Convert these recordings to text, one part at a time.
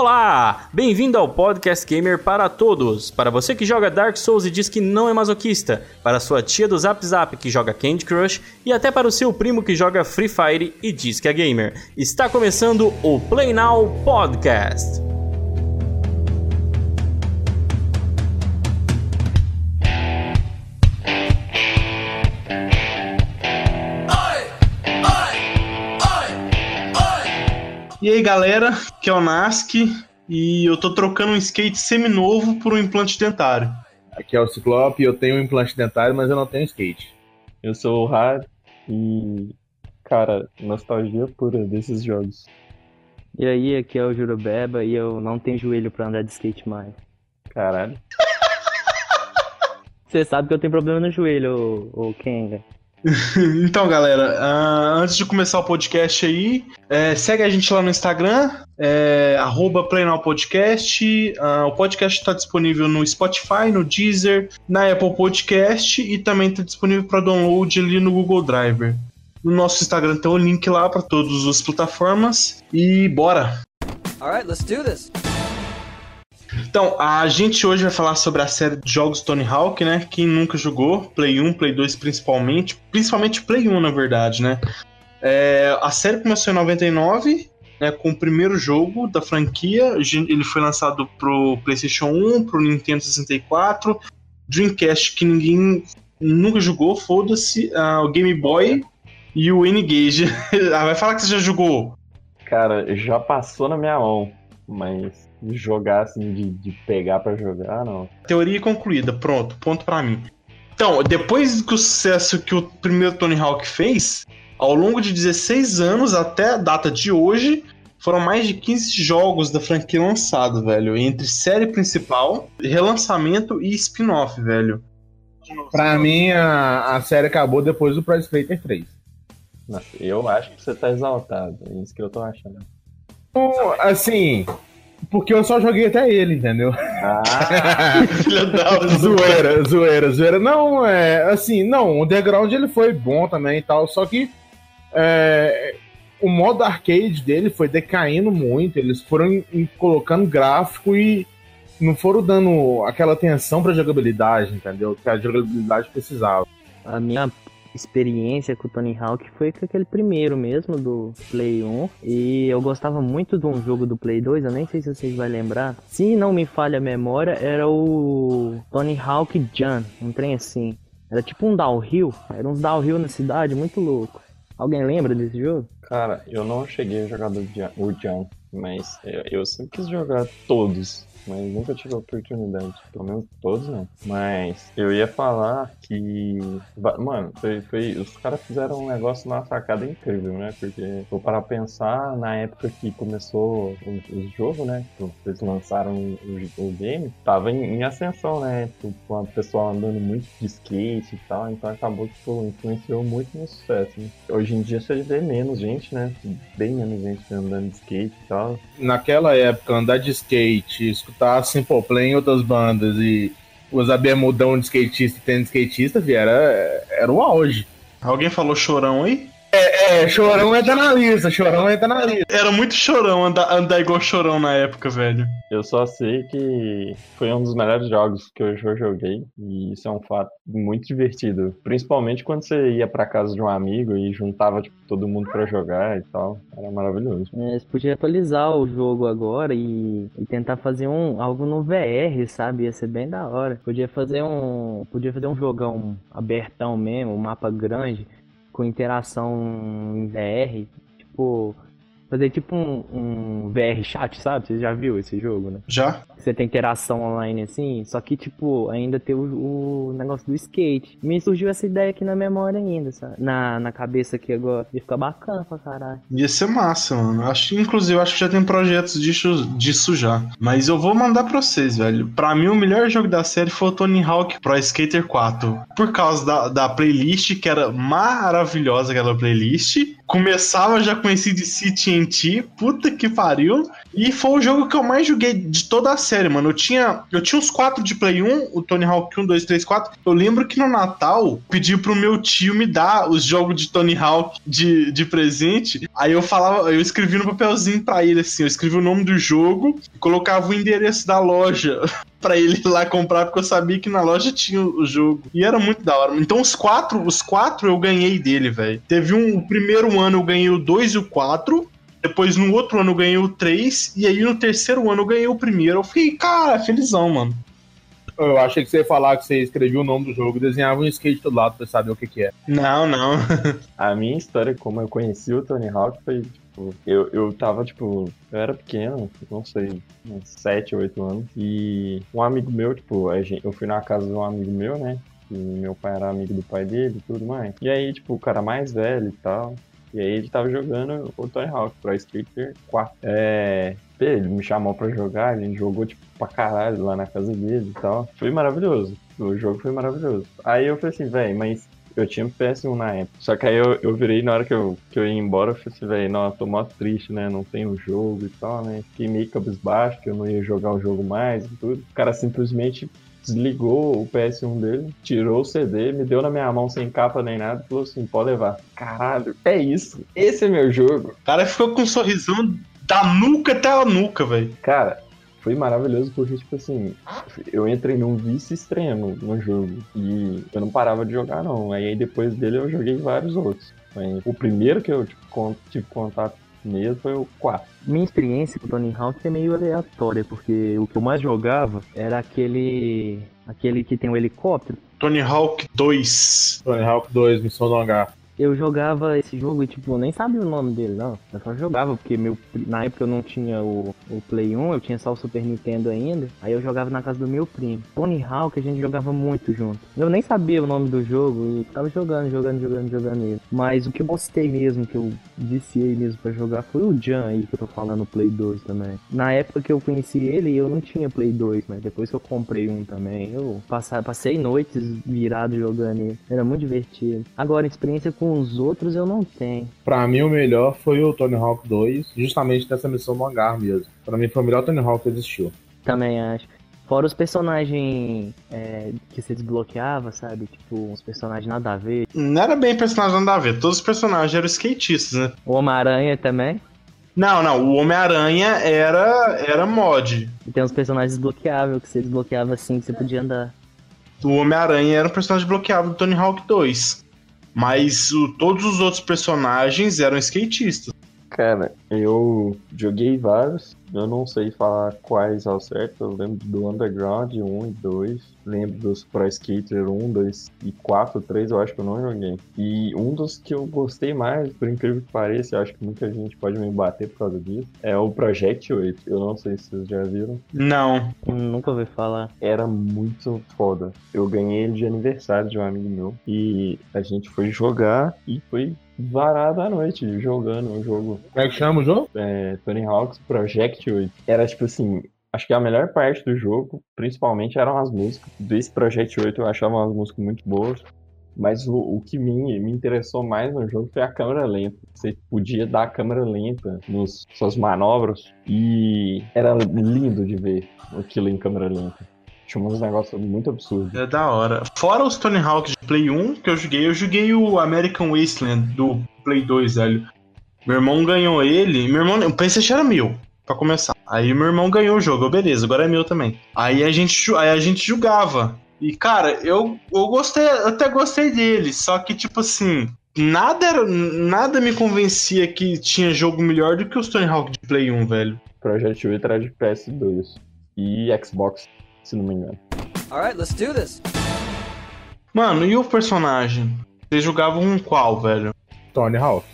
Olá! Bem-vindo ao Podcast Gamer para todos. Para você que joga Dark Souls e diz que não é masoquista, para sua tia do Zap Zap que joga Candy Crush e até para o seu primo que joga Free Fire e diz que é gamer. Está começando o Play Now Podcast. E aí galera, que é o Nask e eu tô trocando um skate seminovo por um implante dentário. Aqui é o Ciclope, eu tenho um implante dentário, mas eu não tenho skate. Eu sou o Har e, cara, nostalgia pura desses jogos. E aí, aqui é o Jurubeba e eu não tenho joelho pra andar de skate mais. Caralho. Você sabe que eu tenho problema no joelho, ô Kenga. então, galera, uh, antes de começar o podcast aí, é, segue a gente lá no Instagram, é, PlayNowPodcast. Uh, o podcast está disponível no Spotify, no Deezer, na Apple Podcast e também está disponível para download ali no Google Driver. No nosso Instagram tem o link lá para todas as plataformas e bora! Alright, let's do this! Então, a gente hoje vai falar sobre a série de jogos Tony Hawk, né? Quem nunca jogou, Play 1, Play 2 principalmente, principalmente Play 1, na verdade, né? É, a série começou em 99, né, com o primeiro jogo da franquia. Ele foi lançado pro PlayStation 1, pro Nintendo 64, Dreamcast que ninguém nunca jogou, foda-se, uh, o Game Boy e o N-Gage. ah, vai falar que você já jogou. Cara, já passou na minha mão, mas jogar, assim, de, de pegar para jogar, não. Teoria concluída, pronto, ponto para mim. Então, depois do sucesso que o primeiro Tony Hawk fez, ao longo de 16 anos até a data de hoje, foram mais de 15 jogos da franquia lançados, velho. Entre série principal, relançamento e spin-off, velho. Pra mim, a, a série acabou depois do Pro Skater 3. Nossa, eu acho que você tá exaltado. É isso que eu tô achando. assim, porque eu só joguei até ele, entendeu? Ah, zoeira, zoeira, zoeira. Não, é assim, não, o underground ele foi bom também e tal, só que é, o modo arcade dele foi decaindo muito, eles foram colocando gráfico e não foram dando aquela atenção pra jogabilidade, entendeu? Que a jogabilidade precisava. A minha experiência com o Tony Hawk foi com aquele primeiro mesmo, do Play 1. E eu gostava muito de um jogo do Play 2, eu nem sei se vocês vão lembrar. Se não me falha a memória, era o Tony Hawk Jump, um trem assim. Era tipo um downhill, era um downhill na cidade, muito louco. Alguém lembra desse jogo? Cara, eu não cheguei a jogar o Jump, mas eu, eu sempre quis jogar todos mas nunca tive a oportunidade. Pelo menos todos não. Mas eu ia falar que. Mano, foi, foi... os caras fizeram um negócio na sacada incrível, né? Porque vou para pensar na época que começou o, o jogo, né? Eles lançaram o, o game, tava em, em, ascensão, né? Com o pessoal andando muito de skate e tal, então acabou que tipo, influenciou muito no sucesso. Né? Hoje em dia você vê menos gente, né? Bem menos gente andando de skate e tal. Naquela época, andar de skate, escutar Simple Plan em outras bandas e usar bermudão de skatista e tênis skatista, vi, era, era o auge. Alguém falou chorão aí? É, é, chorão entra na lista, chorão entra na lista. Era muito chorão andar, andar igual chorão na época, velho. Eu só sei que foi um dos melhores jogos que eu já joguei. E isso é um fato muito divertido. Principalmente quando você ia pra casa de um amigo e juntava tipo, todo mundo para jogar e tal. Era maravilhoso. É, você podia atualizar o jogo agora e, e, tentar fazer um, algo no VR, sabe? Ia ser bem da hora. Podia fazer um. Podia fazer um jogão abertão mesmo, um mapa grande com interação em VR, tipo, fazer tipo um, um, VR chat, sabe? Você já viu esse jogo, né? Já. Você tem interação online assim, só que tipo, ainda tem o, o, negócio do skate. Me surgiu essa ideia aqui na memória ainda, sabe? Na, na cabeça aqui agora. Ia ficar bacana pra caralho. Ia ser massa, mano. Acho, inclusive, acho que já tem projetos disso, disso já. Mas eu vou mandar pra vocês, velho. Pra mim, o melhor jogo da série foi o Tony Hawk Pro Skater 4. Por causa da, da playlist, que era maravilhosa aquela playlist começava já com esse de TNT, puta que pariu. E foi o jogo que eu mais joguei de toda a série, mano. Eu tinha, eu tinha uns quatro de Play 1, o Tony Hawk 1, 2, 3, 4. Eu lembro que no Natal pedi pro meu tio me dar os jogos de Tony Hawk de, de presente. Aí eu falava, eu escrevi no papelzinho pra ele assim, eu escrevi o nome do jogo e colocava o endereço da loja para ele ir lá comprar, porque eu sabia que na loja tinha o jogo. E era muito da hora. Então os quatro, os quatro eu ganhei dele, velho. Teve um, o primeiro ano eu ganhei o 2 e o 4. Depois no outro ano eu ganhei o 3. E aí no terceiro ano eu ganhei o primeiro. Eu fiquei, cara, felizão, mano. Eu achei que você ia falar que você escrevia o nome do jogo e desenhava um skate do lado pra saber o que, que é. Não, não. A minha história, como eu conheci o Tony Hawk, foi tipo, eu, eu tava, tipo, eu era pequeno, não sei, uns 7, 8 anos, e um amigo meu, tipo, eu fui na casa de um amigo meu, né? E meu pai era amigo do pai dele e tudo mais. E aí, tipo, o cara mais velho e tal. E aí ele tava jogando o Tony Hawk Pro Skater 4. É. Ele me chamou pra jogar, a gente jogou, tipo, pra caralho lá na casa dele e tal. Foi maravilhoso. O jogo foi maravilhoso. Aí eu falei assim, velho, mas eu tinha um PS1 na época. Só que aí eu, eu virei na hora que eu, que eu ia embora, eu falei assim, velho, não, eu tô mó triste, né? Não tem o jogo e tal, né? Fiquei meio cabisbaixo, que eu não ia jogar o jogo mais e tudo. O cara simplesmente desligou o PS1 dele, tirou o CD, me deu na minha mão sem capa nem nada e falou assim: pode levar. Caralho, é isso. Esse é meu jogo. O cara ficou com um sorrisão da nuca até a nuca, velho. Cara, foi maravilhoso porque, tipo assim, eu entrei num vício extremo no jogo e eu não parava de jogar, não. Aí depois dele eu joguei vários outros. O primeiro que eu tipo, tive contato mesmo foi o 4. Minha experiência com o Tony Hawk é meio aleatória, porque o que eu mais jogava era aquele. aquele que tem o um helicóptero. Tony Hawk 2. Tony Hawk 2, Missão do Hangar eu jogava esse jogo e, tipo, nem sabia o nome dele, não. Eu só jogava, porque meu, na época eu não tinha o, o Play 1, eu tinha só o Super Nintendo ainda. Aí eu jogava na casa do meu primo. Tony Hawk a gente jogava muito junto. Eu nem sabia o nome do jogo e tava jogando, jogando, jogando, jogando ele. Mas o que eu gostei mesmo, que eu viciei mesmo para jogar, foi o Jan aí, que eu tô falando, Play 2 também. Na época que eu conheci ele, eu não tinha Play 2, mas depois que eu comprei um também, eu passei, passei noites virado jogando ele. Era muito divertido. Agora, experiência com com os outros eu não tenho. Pra mim, o melhor foi o Tony Hawk 2, justamente nessa missão no hangar mesmo. Pra mim, foi o melhor Tony Hawk que existiu. Também acho. Fora os personagens é, que você desbloqueava, sabe? Tipo, uns personagens nada a ver. Não era bem personagem nada a ver, todos os personagens eram skatistas, né? O Homem-Aranha também? Não, não, o Homem-Aranha era, era mod. E tem uns personagens desbloqueáveis que você desbloqueava assim, que você podia andar. O Homem-Aranha era um personagem bloqueável do Tony Hawk 2. Mas o, todos os outros personagens eram skatistas. Cara, eu joguei vários, eu não sei falar quais ao certo. Eu lembro do Underground 1 e 2. Lembro dos Pro Skater 1, 2 e 4, 3 eu acho que eu não joguei. E um dos que eu gostei mais, por incrível que pareça, eu acho que muita gente pode me bater por causa disso, é o Project 8. Eu não sei se vocês já viram. Não. Nunca ouvi falar. Era muito foda. Eu ganhei ele de aniversário de um amigo meu. E a gente foi jogar e foi varado à noite jogando o jogo. Como é que chama o jogo? É, Tony Hawk's Project 8. Era tipo assim, acho que a melhor parte do jogo, principalmente, eram as músicas. Desse Project 8 eu achava as músicas muito boas. Mas o, o que me, me interessou mais no jogo foi a câmera lenta. Você podia dar a câmera lenta nas suas manobras e era lindo de ver aquilo em câmera lenta. Tinha uns negócios muito absurdos. É da hora. Fora os Tony Hawk de Play 1 que eu joguei, eu joguei o American Wasteland do Play 2, velho. Meu irmão ganhou ele. Meu irmão, o PlayStation era meu, pra começar. Aí meu irmão ganhou o jogo, beleza, agora é meu também. Aí a gente, aí a gente jogava. E, cara, eu, eu gostei, eu até gostei dele, só que, tipo assim, nada, era, nada me convencia que tinha jogo melhor do que os Tony Hawk de Play 1, velho. Project 8 era de PS2 e Xbox se não me engano. Alright, let's do this. Mano, e o personagem? Vocês jogavam com qual, velho? Tony Hawk.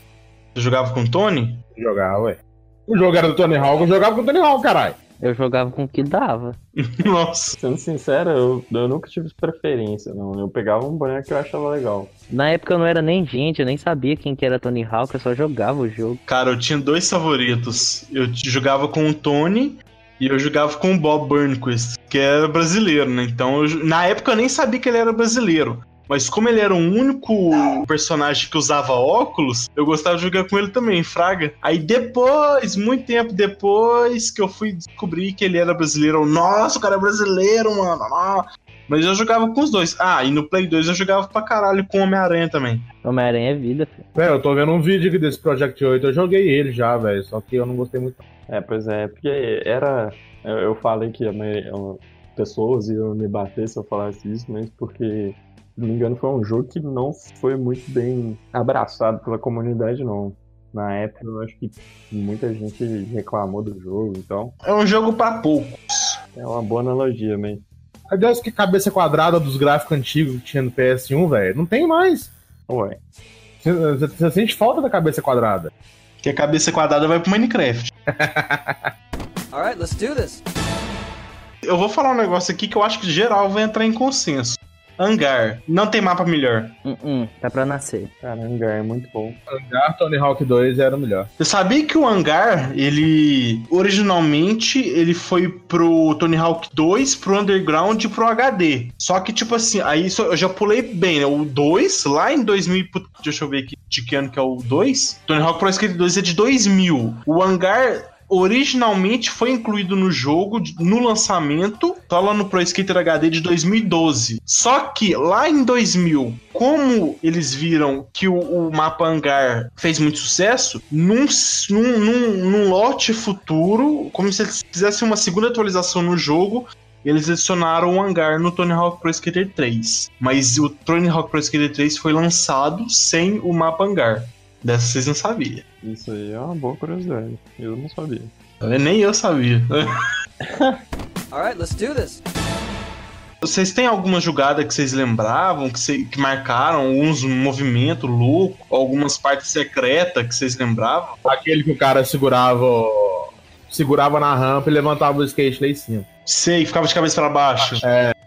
Você jogava com Tony? Jogava, ué. O jogo era do Tony Hawk, eu jogava com o Tony Hawk, caralho. Eu jogava com o que dava. Nossa. Sendo sincero, eu, eu nunca tive preferência, não. Eu pegava um boneco que eu achava legal. Na época eu não era nem gente, eu nem sabia quem que era Tony Hawk, eu só jogava o jogo. Cara, eu tinha dois favoritos. Eu jogava com o Tony e eu jogava com o Bob Burnquist, que era brasileiro, né? Então, eu, na época eu nem sabia que ele era brasileiro. Mas como ele era o único personagem que usava óculos, eu gostava de jogar com ele também, Fraga. Aí depois, muito tempo depois, que eu fui descobrir que ele era brasileiro. Nossa, o cara é brasileiro, mano. Ah. Mas eu jogava com os dois. Ah, e no Play 2 eu jogava pra caralho com Homem-Aranha também. Homem-Aranha é vida, filho. Velho, eu tô vendo um vídeo aqui desse Project 8, eu joguei ele já, velho, só que eu não gostei muito. É, pois é, porque era. Eu, eu falei que a maioria- pessoas iam me bater se eu falasse isso, mas porque, se não me engano, foi um jogo que não foi muito bem abraçado pela comunidade, não. Na época, eu acho que muita gente reclamou do jogo, então É um jogo pra pouco. é uma boa analogia, mas Aliás, que cabeça quadrada dos gráficos antigos que tinha no PS1, velho, não tem mais. Ué, você sente falta da cabeça quadrada. Que a cabeça quadrada vai pro Minecraft. Let's do this. Eu vou falar um negócio aqui que eu acho que geral vai entrar em consenso. Hangar. Não tem mapa melhor. Hum, hum, tá pra nascer. cara, Hangar é muito bom. Hangar Tony Hawk 2 era o melhor. Você sabia que o Hangar, ele originalmente ele foi pro Tony Hawk 2, pro Underground e pro HD. Só que tipo assim, aí isso eu já pulei bem, né? O 2 lá em 2000, e put- deixa eu ver aqui de que ano que é o 2. Tony Hawk Pro Skater 2 é de 2000. O Hangar originalmente foi incluído no jogo no lançamento, tá lá no Pro Skater HD de 2012. Só que lá em 2000, como eles viram que o, o mapa Hangar fez muito sucesso, num, num, num, num lote futuro, como se eles fizessem uma segunda atualização no jogo, eles adicionaram o Hangar no Tony Hawk Pro Skater 3. Mas o Tony Hawk Pro Skater 3 foi lançado sem o mapa Hangar. Dessa vocês não sabiam. Isso aí é uma boa curiosidade. Eu não sabia. Nem eu sabia. All right, let's do this. Vocês têm alguma jogada que vocês lembravam, que, cê- que marcaram, alguns movimentos louco, algumas partes secretas que vocês lembravam? Aquele que o cara segurava segurava na rampa e levantava o skate lá em cima. Sei, ficava de cabeça pra baixo.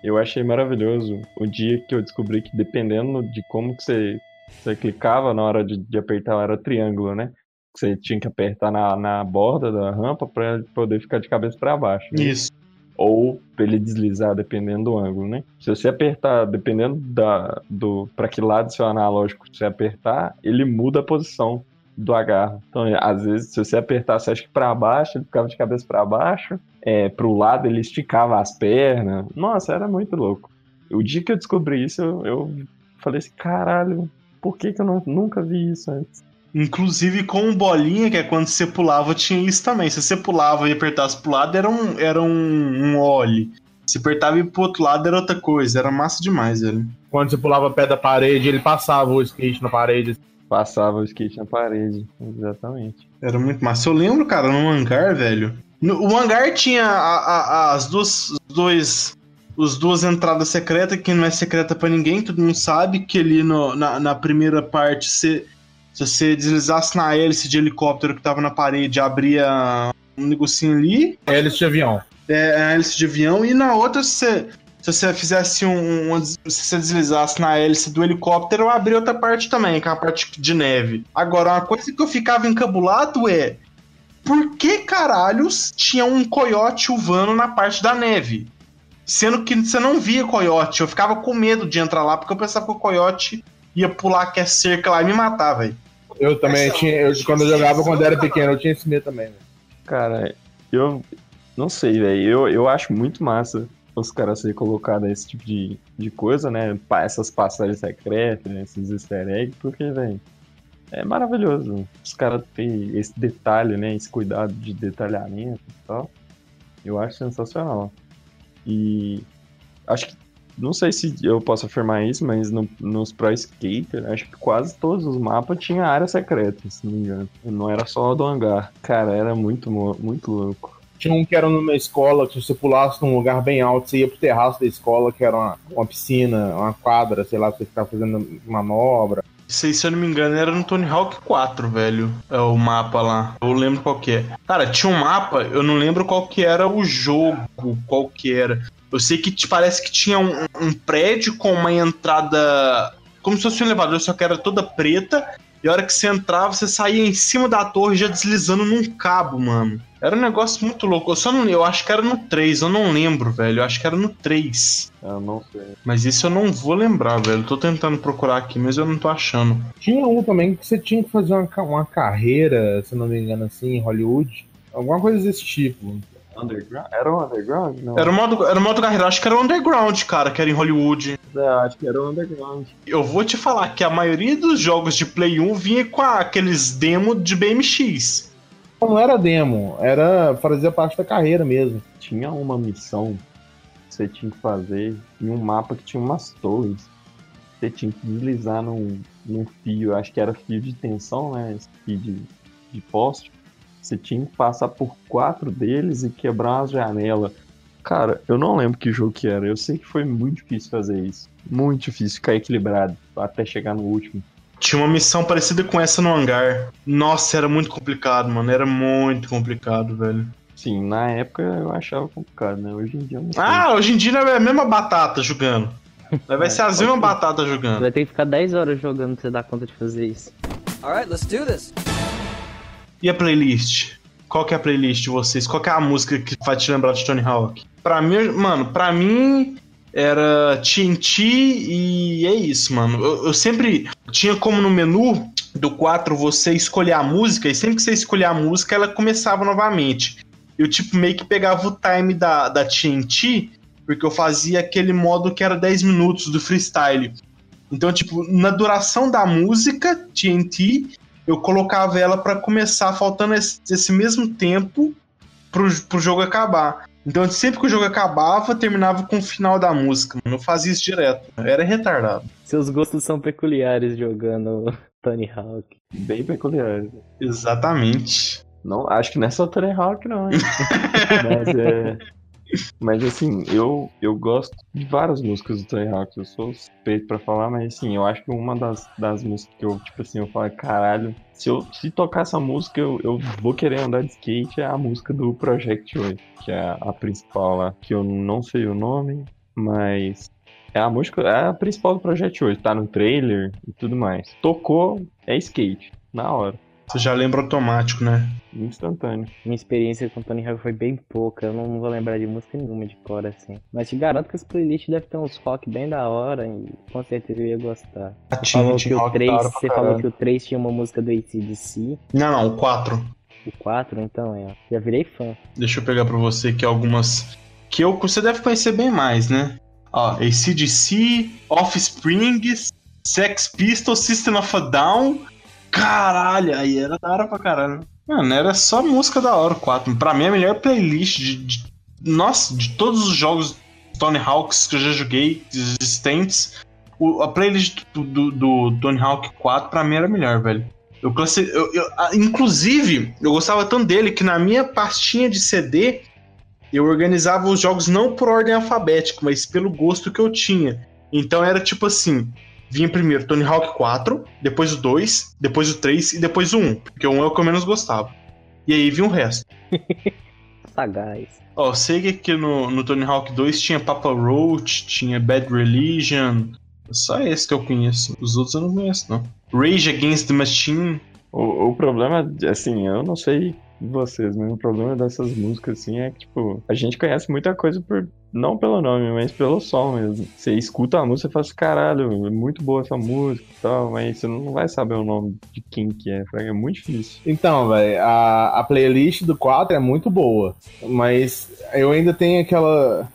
Eu achei maravilhoso o dia que eu descobri que dependendo de como que você, você clicava na hora de, de apertar, era triângulo, né? Você tinha que apertar na, na borda da rampa para poder ficar de cabeça para baixo. né? Isso. Ou pra ele deslizar, dependendo do ângulo, né? Se você apertar, dependendo da, do para que lado seu analógico você apertar, ele muda a posição do agarro. Então, às vezes, se você apertasse, acho que para baixo, ele ficava de cabeça para baixo. É, pro lado, ele esticava as pernas. Nossa, era muito louco. O dia que eu descobri isso, eu, eu falei assim, caralho, por que, que eu não, nunca vi isso antes? Inclusive com bolinha, que é quando você pulava, tinha isso também. Se você pulava e apertasse pro lado, era um, era um, um ollie. Se apertava e pro outro lado, era outra coisa. Era massa demais, velho. Quando você pulava pé da parede, ele passava o skate na parede. Passava o skate na parede. Exatamente. Era muito massa. Eu lembro, cara, no hangar, velho. No- o hangar tinha a- a- as duas. Os dois. Os duas entradas secretas, que não é secreta pra ninguém, todo mundo sabe que ali no- na, na primeira parte, se, se você deslizasse na hélice de helicóptero que tava na parede, abria um negocinho ali, Hélice de avião. é, a hélice de avião, e na outra, se você, se você fizesse um, um- Se você deslizasse na hélice do helicóptero, abria outra parte também, que é a parte de neve. Agora, uma coisa que eu ficava encabulado é. Por que caralhos tinha um coiote uvando na parte da neve? Sendo que você não via coiote. Eu ficava com medo de entrar lá, porque eu pensava que o coiote ia pular que é cerca lá e me matar, velho. Eu também Essa- tinha. Eu, quando eu jogava quando era pequeno, eu tinha esse medo também. velho. Cara, eu não sei, velho. Eu, eu acho muito massa os caras serem colocados esse tipo de, de coisa, né? Essas passagens secretas, né? esses easter eggs, porque, velho, é maravilhoso. Os caras têm esse detalhe, né? Esse cuidado de detalhamento e tal. Eu acho sensacional. E acho que. Não sei se eu posso afirmar isso, mas no- nos Pro Skater, acho que quase todos os mapas tinham área secreta, se não me engano. Não era só do hangar. Cara, era muito, muito louco. Tinha um que era numa escola, que se você pulasse num lugar bem alto, você ia pro terraço da escola, que era uma, uma piscina, uma quadra, sei lá, pra você ficar fazendo manobra. Aí, se eu não me engano, era no Tony Hawk 4, velho. É o mapa lá. Eu lembro qual que é. Cara, tinha um mapa, eu não lembro qual que era o jogo, qual que era. Eu sei que te- parece que tinha um, um prédio com uma entrada. Como se fosse um elevador, só que era toda preta. E a hora que você entrava, você saía em cima da torre já deslizando num cabo, mano. Era um negócio muito louco. Eu só não. Eu acho que era no 3, eu não lembro, velho. Eu acho que era no 3. Eu não sei. Mas isso eu não vou lembrar, velho. Tô tentando procurar aqui, mas eu não tô achando. Tinha um também que você tinha que fazer uma, uma carreira, se não me engano, assim, em Hollywood. Alguma coisa desse tipo. Underground? Era o Underground? Não. Era o modo, era o modo carreira, acho que era o Underground, cara, que era em Hollywood. É, acho que era o Underground. Eu vou te falar que a maioria dos jogos de Play 1 vinha com aqueles demos de BMX. Não era demo, era fazer parte da carreira mesmo. Tinha uma missão que você tinha que fazer em um mapa que tinha umas torres. Você tinha que deslizar num, num fio, acho que era fio de tensão, né? Esse fio de, de poste. Você tinha que passar por quatro deles e quebrar uma janela. Cara, eu não lembro que jogo que era. Eu sei que foi muito difícil fazer isso. Muito difícil ficar equilibrado até chegar no último. Tinha uma missão parecida com essa no hangar. Nossa, era muito complicado, mano. Era muito complicado, velho. Sim, na época eu achava complicado, né? Hoje em dia eu não sei. Ah, hoje em dia é a mesma batata jogando. Vai ser as mesmas batatas jogando. Vai ter que ficar 10 horas jogando pra você dar conta de fazer isso. Alright, let's do this. E a playlist? Qual que é a playlist de vocês? Qual que é a música que vai te lembrar de Tony Hawk? Pra mim, mano, pra mim era TNT e é isso, mano. Eu, eu sempre tinha como no menu do 4 você escolher a música e sempre que você escolher a música ela começava novamente. Eu tipo meio que pegava o time da, da TNT porque eu fazia aquele modo que era 10 minutos do freestyle. Então, tipo, na duração da música TNT, eu colocava ela pra começar faltando esse, esse mesmo tempo pro, pro jogo acabar. Então, sempre que o jogo acabava, terminava com o final da música. Mano. Eu fazia isso direto. Eu era retardado. Seus gostos são peculiares jogando Tony Hawk. Bem peculiar. Exatamente. Não, acho que não é só Tony Hawk, não. hein? Mas é. Mas assim, eu, eu gosto de várias músicas do Tony Hawk. Eu sou suspeito pra falar, mas assim, eu acho que uma das, das músicas que eu, tipo assim, eu falo, caralho, se eu se tocar essa música, eu, eu vou querer andar de skate, é a música do Project 8, que é a principal lá, que eu não sei o nome, mas é a música, é a principal do Project 8, tá no trailer e tudo mais. Tocou, é skate, na hora, Você já lembra automático, né? Instantâneo. Minha experiência com Tony Hawk foi bem pouca, eu não vou lembrar de música nenhuma de cor assim. Mas te garanto que esse playlist deve ter uns rock bem da hora e com certeza eu ia gostar. A Você falou, que o Rock 3, da hora pra você falou que o 3 tinha uma música do ACDC, Não, não, o 4. o 4 então é, já virei fã. Deixa eu pegar pra você aqui algumas que eu, você deve conhecer bem mais, né? Ó, ACDC, Offspring, Sex Pistols, System of a Down. Caralho, aí era da hora pra caralho. Mano, era só música da hora o 4. Pra mim, a melhor playlist de, de- Nossa, de todos os jogos Tony Hawks que eu já joguei, existentes. o- a playlist do, do, do Tony Hawk 4 pra mim era melhor, velho. Eu, classi- eu- eu- inclusive, eu gostava tanto dele que na minha pastinha de CD eu organizava os jogos não por ordem alfabética, mas pelo gosto que eu tinha. Então era tipo assim: vinha primeiro Tony Hawk 4, depois o 2, depois o 3 e depois o 1, porque o 1 é o que eu menos gostava. E aí vinha o resto. Sagaz. Ó, sei que aqui no, no Tony Hawk 2 tinha Papa Roach, tinha Bad Religion. Só esse que eu conheço. Os outros eu não conheço, não. Rage Against the Machine. O, o problema, assim, eu não sei de vocês, mas o problema dessas músicas, assim, é que, tipo, a gente conhece muita coisa por. Não pelo nome, mas pelo som mesmo. Você escuta a música e fala assim, caralho, é muito boa essa música e tal, mas você não vai saber o nome de quem que é, é muito difícil. Então, velho, a, a playlist do 4 é muito boa, mas eu ainda tenho aquela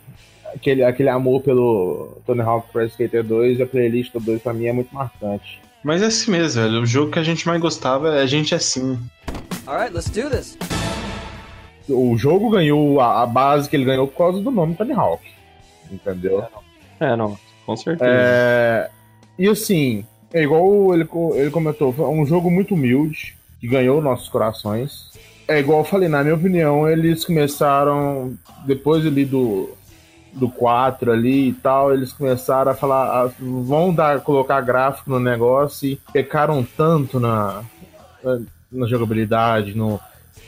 aquele, aquele amor pelo Tony Hawk Pro Skater 2 e a playlist do 2 pra mim é muito marcante. Mas é assim mesmo, velho. O jogo que a gente mais gostava é a gente assim. Alright, let's do this. O jogo ganhou, a, a base que ele ganhou por causa do nome Tony Hawk, entendeu? É, não, com certeza. É, e assim, é igual ele, ele comentou, foi um jogo muito humilde, que ganhou nossos corações. É igual eu falei, na minha opinião, eles começaram, depois ali do, do 4 ali e tal, eles começaram a falar, ah, vão dar, colocar gráfico no negócio e pecaram tanto na, na, jogabilidade, no,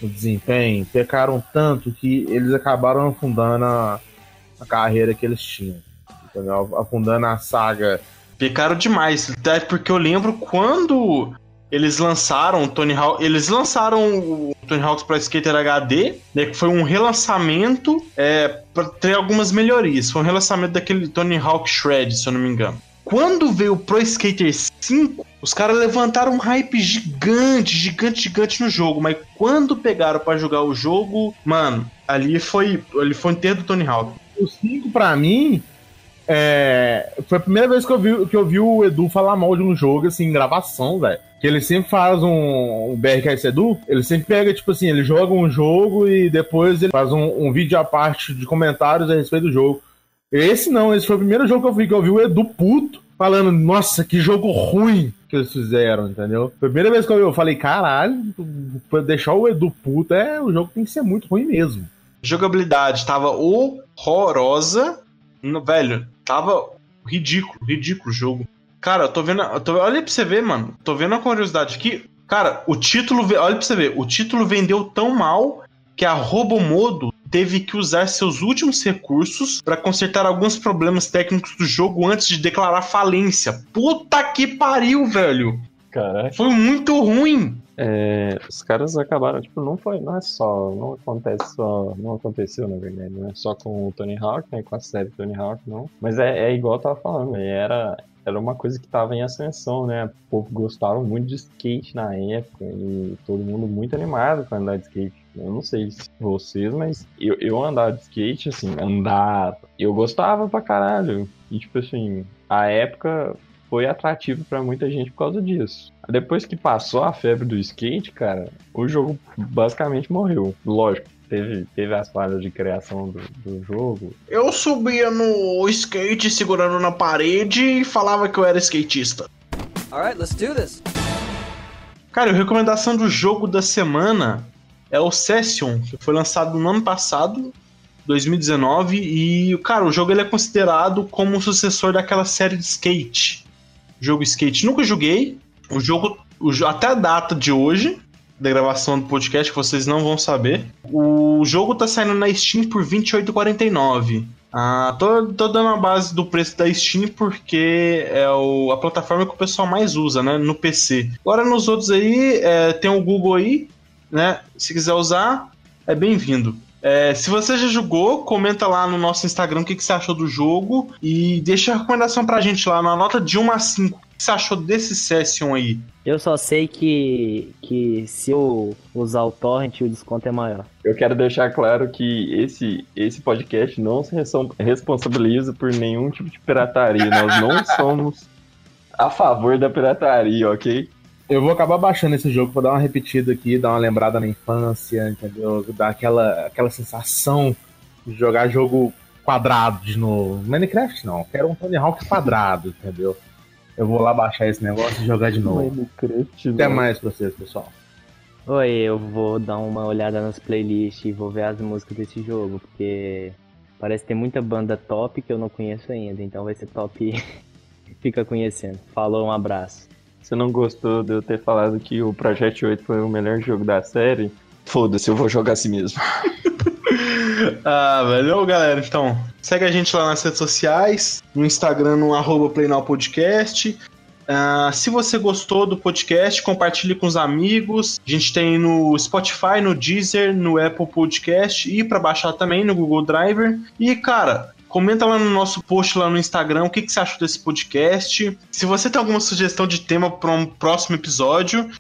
no desempenho, pecaram tanto que eles acabaram afundando a, a carreira que eles tinham entendeu? afundando a saga. Pecaram demais. Até porque eu lembro quando eles lançaram o Tony Hawk, eles lançaram o Tony Hawk's Pro Skater HD, né, que foi um relançamento é, para ter algumas melhorias. Foi um relançamento daquele Tony Hawk Shred, se eu não me engano. Quando veio o Pro Skater 5, os caras levantaram um hype gigante, gigante, gigante no jogo. Mas quando pegaram para jogar o jogo, mano, ali foi, ali foi o inteiro do Tony Hawk. O 5, pra mim, é, foi a primeira vez que eu, vi, que eu vi o Edu falar mal de um jogo, assim, em gravação, velho. Que ele sempre faz um, um BRKS Edu, ele sempre pega, tipo assim, ele joga um jogo e depois ele faz um, um vídeo à parte de comentários a respeito do jogo. Esse não, esse foi o primeiro jogo que eu vi, que eu vi o Edu puto, falando, nossa, que jogo ruim que eles fizeram, entendeu? Primeira vez que eu vi, eu falei, caralho, pra deixar o Edu puto, é, o jogo tem que ser muito ruim mesmo. Jogabilidade tava horrorosa, velho, tava ridículo, ridículo o jogo. Cara, eu tô vendo. Eu tô, olha pra você ver, mano. Tô vendo a curiosidade aqui. Cara, o título. Olha pra você ver. O título vendeu tão mal que a Robomodo teve que usar seus últimos recursos pra consertar alguns problemas técnicos do jogo antes de declarar falência. Puta que pariu, velho. Caraca. Foi muito ruim. É, os caras acabaram, tipo, não foi, não é só, não acontece só, não aconteceu na verdade, não é só com o Tony Hawk, né, com a série Tony Hawk, não. Mas é, é igual eu tava falando, né, era, era uma coisa que tava em ascensão, né, o povo gostava muito de skate na época e todo mundo muito animado com andar de skate. Eu não sei se vocês, mas eu, eu andar de skate, assim, andar, eu gostava pra caralho. E tipo assim, a época foi atrativo pra muita gente por causa disso. Depois que passou a febre do skate, cara, o jogo basicamente morreu. Lógico, teve, teve as falhas de criação do, do jogo. Eu subia no skate segurando na parede e falava que eu era skatista. Alright, let's do this. Cara, a recomendação do jogo da semana é o Session, que foi lançado no ano passado, 2019, e, cara, o jogo ele é considerado como um sucessor daquela série de skate. Jogo skate. Nunca joguei. O jogo, o até a data de hoje, da gravação do podcast, que vocês não vão saber, o jogo tá saindo na Steam por R$ 28,49. Ah, tô, tô dando a base do preço da Steam porque é o- a plataforma que o pessoal mais usa, né? No PC. Agora nos outros aí, é, tem o Google aí, né? Se quiser usar, é bem-vindo. É, se você já jogou, comenta lá no nosso Instagram o que, que você achou do jogo e deixa a recomendação pra gente lá na nota de 1 a 5. O que você achou desse Session aí? Eu só sei que, que se eu usar o torrent, o desconto é maior. Eu quero deixar claro que esse, esse podcast não se responsabiliza por nenhum tipo de pirataria. Nós não somos a favor da pirataria, ok? Eu vou acabar baixando esse jogo pra dar uma repetida aqui, dar uma lembrada na infância, entendeu? Dar aquela, aquela sensação de jogar jogo quadrado de novo. Minecraft não, eu quero um Tony Hawk quadrado, entendeu? Eu vou lá baixar esse negócio e jogar de novo. Minecraft, Até não. mais pra vocês, pessoal. Oi, eu vou dar uma olhada nas playlists e vou ver as músicas desse jogo, porque parece que tem muita banda top que eu não conheço ainda, então vai ser top. Fica conhecendo. Falou, um abraço. Você não gostou de eu ter falado que o Project 8 foi o melhor jogo da série? Foda-se, eu vou jogar assim mesmo. Ah, valeu, galera. Então, segue a gente lá nas redes sociais, no Instagram, no arroba PlayNowPodcast. Ah, se você gostou do podcast, compartilhe com os amigos. A gente tem no Spotify, no Deezer, no Apple Podcast e para baixar também no Google Driver. E, cara, comenta lá no nosso post lá no Instagram o que, que você achou desse podcast. Se você tem alguma sugestão de tema para um próximo episódio.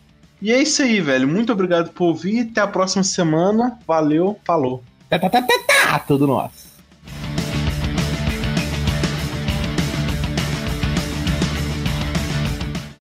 E é isso aí, velho. Muito obrigado por ouvir. Até a próxima semana. Valeu, falou. Tá, tá, tá, tá, tá, tudo nosso.